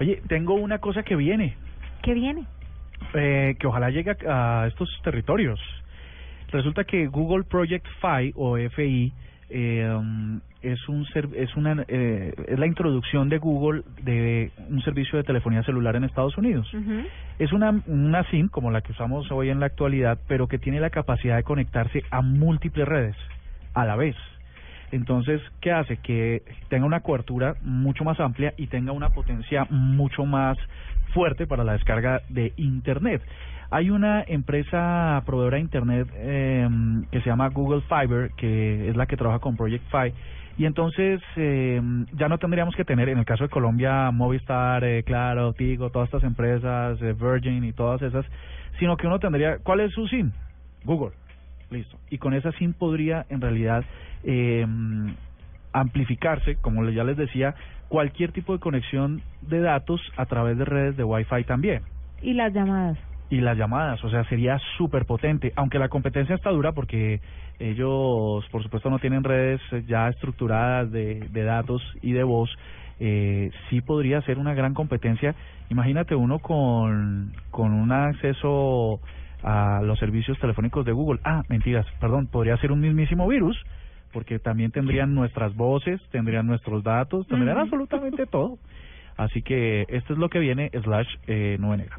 Oye, tengo una cosa que viene, ¿Qué viene? eh, que ojalá llegue a, a estos territorios. Resulta que Google Project Fi o FI eh, um, es un ser- es una eh, es la introducción de Google de un servicio de telefonía celular en Estados Unidos. Ujú. Es una, una SIM como la que usamos hoy en la actualidad, pero que tiene la capacidad de conectarse a múltiples redes a la vez. Entonces, ¿qué hace? Que tenga una cobertura mucho más amplia y tenga una potencia mucho más fuerte para la descarga de Internet. Hay una empresa proveedora de Internet eh, que se llama Google Fiber, que es la que trabaja con Project Fi, y entonces eh, ya no tendríamos que tener, en el caso de Colombia, Movistar, eh, Claro, Tigo, todas estas empresas, eh, Virgin y todas esas, sino que uno tendría, ¿cuál es su SIM? Google. Listo. Y con esa SIM podría en realidad eh, amplificarse, como ya les decía, cualquier tipo de conexión de datos a través de redes de Wi-Fi también. Y las llamadas. Y las llamadas, o sea, sería súper potente, aunque la competencia está dura porque ellos, por supuesto, no tienen redes ya estructuradas de, de datos y de voz, eh, sí podría ser una gran competencia. Imagínate uno con, con un acceso a los servicios telefónicos de Google. Ah, mentiras, perdón, podría ser un mismísimo virus, porque también tendrían nuestras voces, tendrían nuestros datos, tendrían absolutamente todo. Así que esto es lo que viene, slash eh, nube negra.